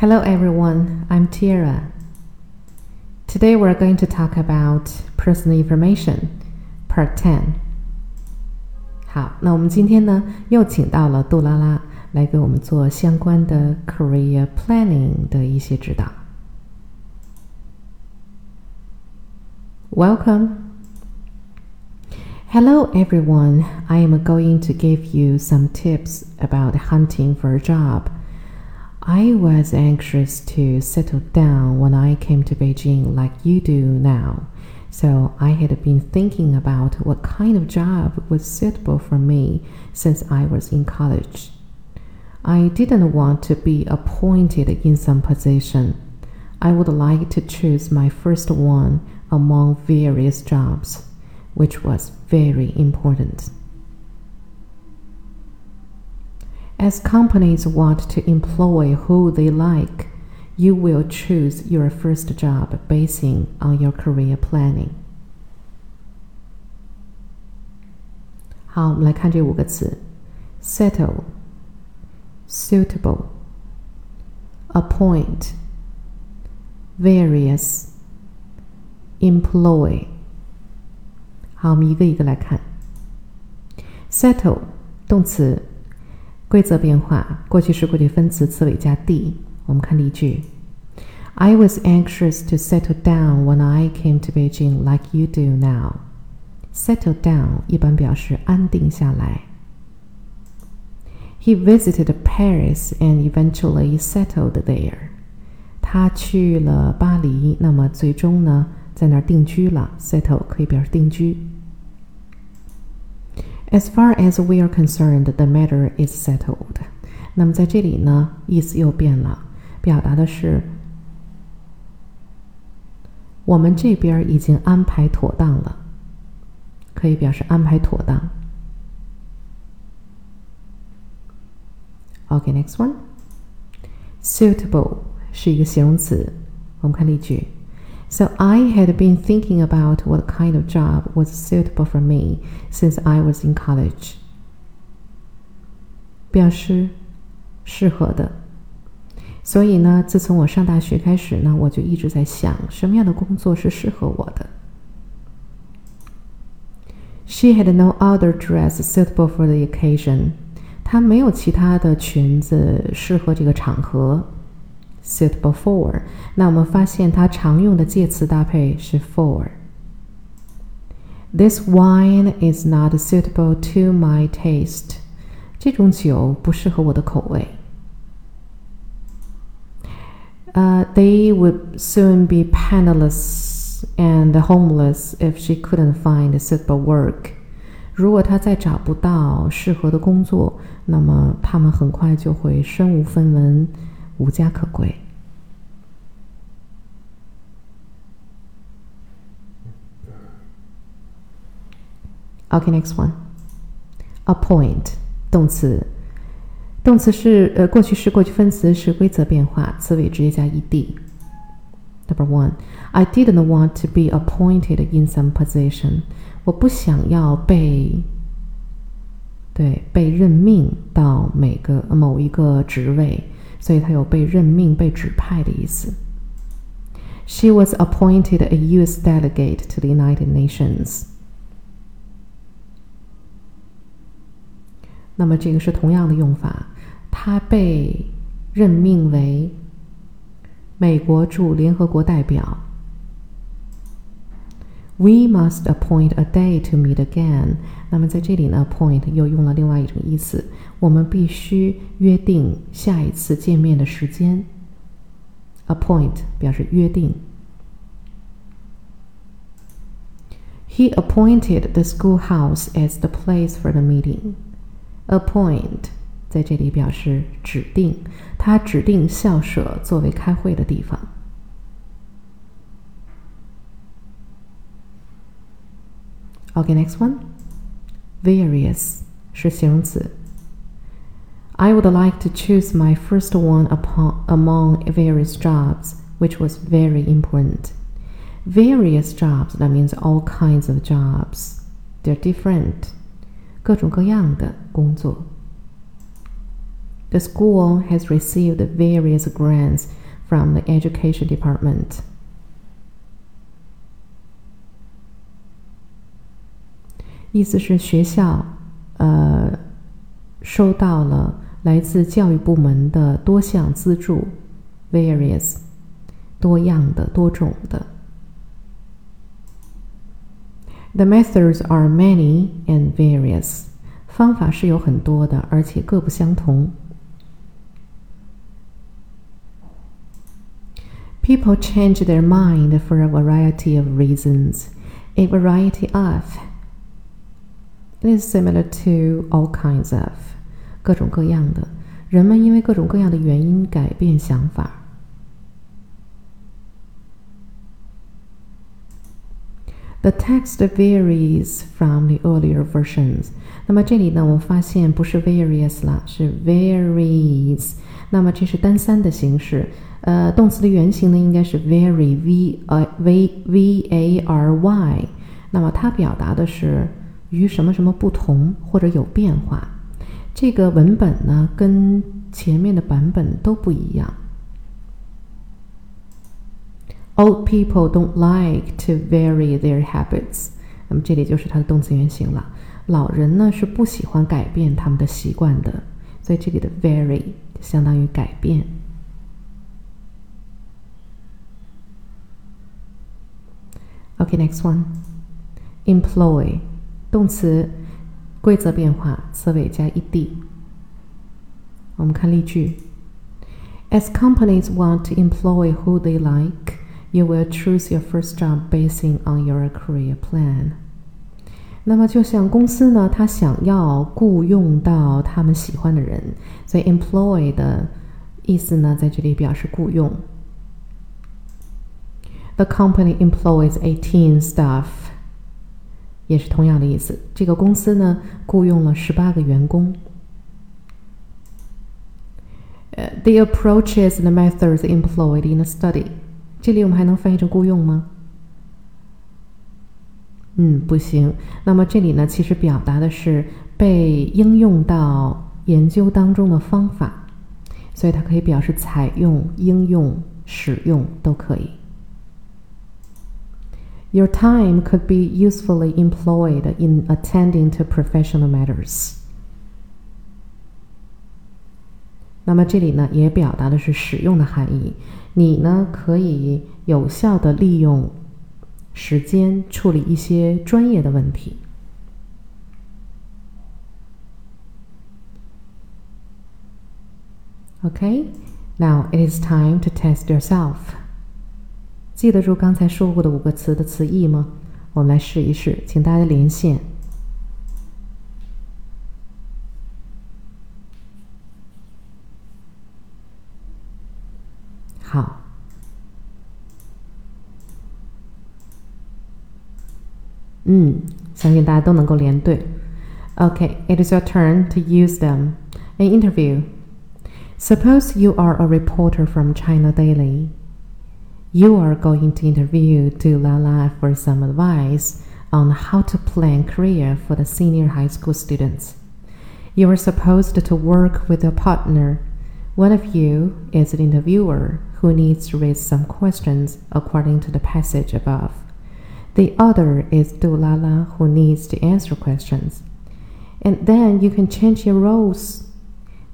Hello everyone, I'm Tiara. Today we're going to talk about personal information, Part Ten. 好，那我们今天呢又请到了杜拉拉来给我们做相关的 career planning 的一些指导。Welcome. Hello everyone. I am going to give you some tips about hunting for a job. I was anxious to settle down when I came to Beijing like you do now. So I had been thinking about what kind of job was suitable for me since I was in college. I didn't want to be appointed in some position. I would like to choose my first one among various jobs, which was very important. As companies want to employ who they like, you will choose your first job basing on your career planning. 好，我们来看这五个词：settle、suitable、appoint、various、employ。好，我们一个一个来看。settle 动词。 规则变化，过去式、过去分词，词尾加 d。我们看例句：I was anxious to settle down when I came to Beijing, like you do now. Settle down 一般表示安定下来。He visited Paris and eventually settled there. 他去了巴黎，那么最终呢，在那儿定居了。Settle 可以表示定居。 As far as we are concerned, the matter is settled. 那么在这里呢，意思又变了，表达的是我们这边已经安排妥当了，可以表示安排妥当。OK, next one. Suitable 是一个形容词，我们看例句。So I had been thinking about what kind of job was suitable for me since I was in college. 表示适合的。所以呢，自从我上大学开始呢，我就一直在想什么样的工作是适合我的。She had no other dress suitable for the occasion. 她没有其他的裙子适合这个场合。 suitable for。那我们发现它常用的介词搭配是 for。This wine is not suitable to my taste。这种酒不适合我的口味。Uh, they would soon be penniless and homeless if she couldn't find suitable work. 如果她再找不到适合的工作，那么他们很快就会身无分文。 无家可归。Okay, next one. Appoint 动词，动词是呃过去式、过去分词是规则变化，词尾直接加 ed。Number one, I didn't want to be appointed in some position. 我不想要被对被任命到每个某一个职位。所以它有被任命、被指派的意思。She was appointed a U.S. delegate to the United Nations。那么这个是同样的用法，她被任命为美国驻联合国代表。We must appoint a day to meet again。那么在这里呢，point 又用了另外一种意思，我们必须约定下一次见面的时间。Appoint 表示约定。He appointed the schoolhouse as the place for the meeting. Appoint 在这里表示指定，他指定校舍作为开会的地方。Okay, next one. Various 是形容词。I would like to choose my first one upon among various jobs, which was very important. Various jobs that means all kinds of jobs. They're different. 各种各样的工作。 The school has received various grants from the education department. 意思是学校，呃，收到了来自教育部门的多项资助，various，多样的、多种的。The methods are many and various，方法是有很多的，而且各不相同。People change their mind for a variety of reasons. A variety of it is similar to all kinds of 各种各样的人们因为各种各样的原因改变想法。The text varies from the earlier versions。那么这里呢，我们发现不是 various 了，是 varies。那么这是单三的形式。呃，动词的原形呢应该是 vary，v a v v a r y。那么它表达的是 与什么什么不同或者有变化。这个文本呢跟前面的版本都不一样。Old people don't like to vary their habits。那么这里就是它的动词原形了。老人呢是不喜欢改变他们的习惯的，所以这里的 vary 相当于改变。Okay, next one. Employ 动词规则变化，词尾加 ed。我们看例句：As companies want to employ who they like, you will choose your first job basing on your career plan. 那么，就像公司呢，他想要雇佣到他们喜欢的人，所以 employ 的意思呢，在这里表示雇佣。The company employs eighteen staff， 也是同样的意思。这个公司呢，雇佣了十八个员工。呃，the approaches and methods employed in the study，这里我们还能翻译成雇佣吗？嗯，不行。那么这里呢，其实表达的是被应用到研究当中的方法，所以它可以表示采用、应用、使用都可以。Your time could be usefully employed in attending to professional matters。那么这里呢，也表达的是使用的含义。你呢，可以有效的利用时间处理一些专业的问题。Okay, now it is time to test yourself. 记得住刚才说过的五个词的词义吗？我们来试一试，请大家连线。好，嗯，相信大家都能够连对。OK，it is your turn to use them. An interview. Suppose you are a reporter from China Daily. You are going to interview Dulala for some advice on how to plan career for the senior high school students. You are supposed to work with a partner. One of you is an interviewer who needs to raise some questions according to the passage above. The other is Dulala who needs to answer questions. And then you can change your roles.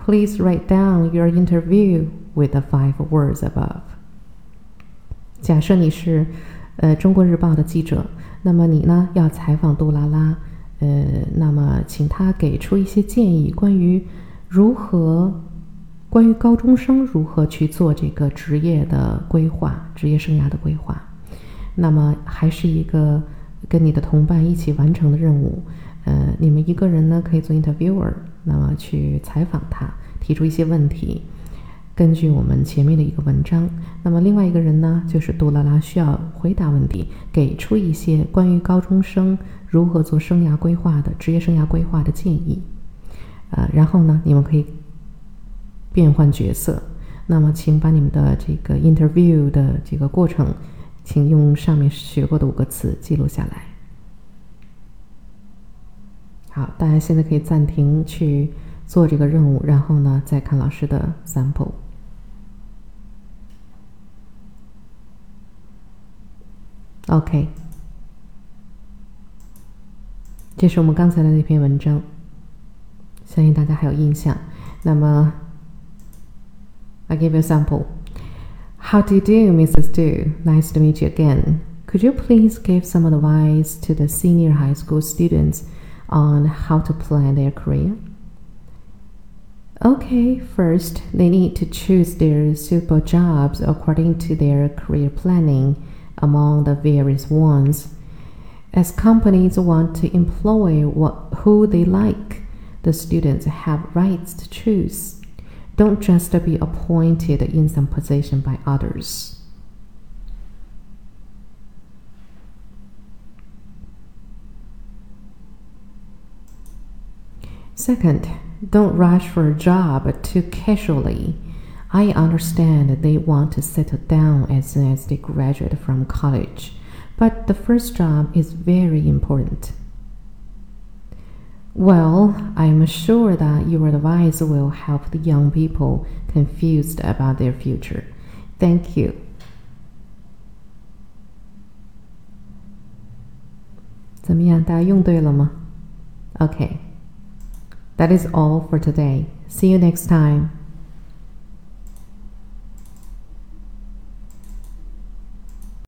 Please write down your interview with the five words above. 假设你是，呃，《中国日报》的记者，那么你呢要采访杜拉拉，呃，那么请他给出一些建议，关于如何，关于高中生如何去做这个职业的规划、职业生涯的规划。那么还是一个跟你的同伴一起完成的任务，呃，你们一个人呢可以做 interviewer，那么去采访他，提出一些问题。根据我们前面的一个文章，那么另外一个人呢，就是杜拉拉需要回答问题，给出一些关于高中生如何做生涯规划的职业生涯规划的建议。呃，然后呢，你们可以变换角色。那么，请把你们的这个 interview 的这个过程，请用上面学过的五个词记录下来。好，大家现在可以暂停去做这个任务，然后呢再看老师的 sample。OK，这是我们刚才的那篇文章，相信大家还有印象。那么，I give you a sample. How do you do, Mrs. Du? Nice to meet you again. Could you please give some advice to the senior high school students on how to plan their career? Okay, first, they need to choose their suitable jobs according to their career planning among the various ones. As companies want to employ what, who they like, the students have rights to choose. Don't just be appointed in some position by others. Second, don't rush for a job too casually. I understand they want to settle down as soon as they graduate from college, but the first job is very important. Well, I'm sure that your advice will help the young people confused about their future. Thank you. Okay. That is all for today. See you next time.